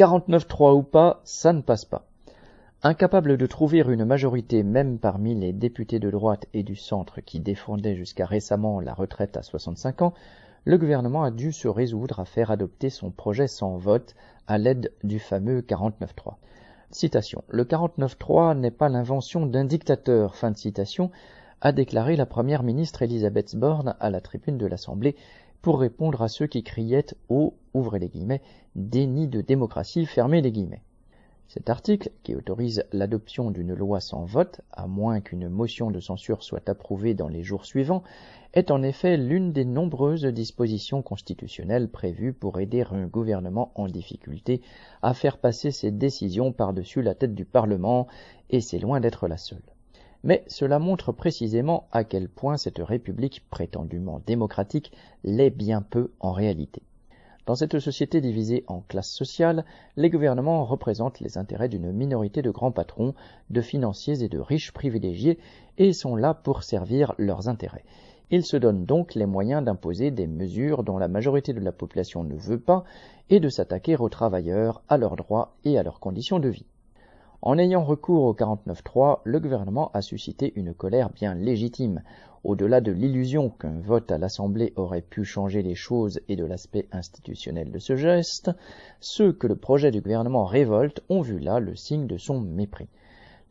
49-3 ou pas, ça ne passe pas. Incapable de trouver une majorité même parmi les députés de droite et du centre qui défendaient jusqu'à récemment la retraite à 65 ans, le gouvernement a dû se résoudre à faire adopter son projet sans vote à l'aide du fameux 49-3. Citation. Le 49-3 n'est pas l'invention d'un dictateur, fin de citation, a déclaré la première ministre Elisabeth Borne à la tribune de l'Assemblée pour répondre à ceux qui criaient au, ouvrez les guillemets, déni de démocratie, fermez les guillemets. Cet article, qui autorise l'adoption d'une loi sans vote, à moins qu'une motion de censure soit approuvée dans les jours suivants, est en effet l'une des nombreuses dispositions constitutionnelles prévues pour aider un gouvernement en difficulté à faire passer ses décisions par-dessus la tête du Parlement, et c'est loin d'être la seule. Mais cela montre précisément à quel point cette République prétendument démocratique l'est bien peu en réalité. Dans cette société divisée en classes sociales, les gouvernements représentent les intérêts d'une minorité de grands patrons, de financiers et de riches privilégiés, et sont là pour servir leurs intérêts. Ils se donnent donc les moyens d'imposer des mesures dont la majorité de la population ne veut pas, et de s'attaquer aux travailleurs, à leurs droits et à leurs conditions de vie. En ayant recours au 49.3, le gouvernement a suscité une colère bien légitime. Au-delà de l'illusion qu'un vote à l'Assemblée aurait pu changer les choses et de l'aspect institutionnel de ce geste, ceux que le projet du gouvernement révolte ont vu là le signe de son mépris.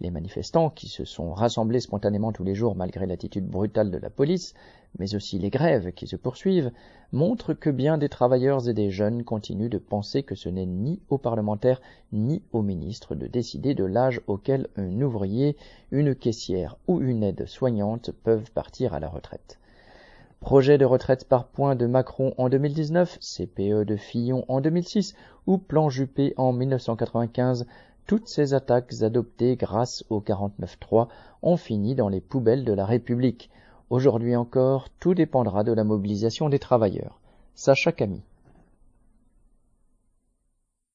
Les manifestants, qui se sont rassemblés spontanément tous les jours malgré l'attitude brutale de la police, mais aussi les grèves qui se poursuivent, montrent que bien des travailleurs et des jeunes continuent de penser que ce n'est ni aux parlementaires ni aux ministres de décider de l'âge auquel un ouvrier, une caissière ou une aide soignante peuvent partir à la retraite. Projet de retraite par points de Macron en 2019, CPE de Fillon en 2006 ou plan Juppé en 1995 toutes ces attaques adoptées grâce au 49.3 ont fini dans les poubelles de la République. Aujourd'hui encore, tout dépendra de la mobilisation des travailleurs. Sacha Camille.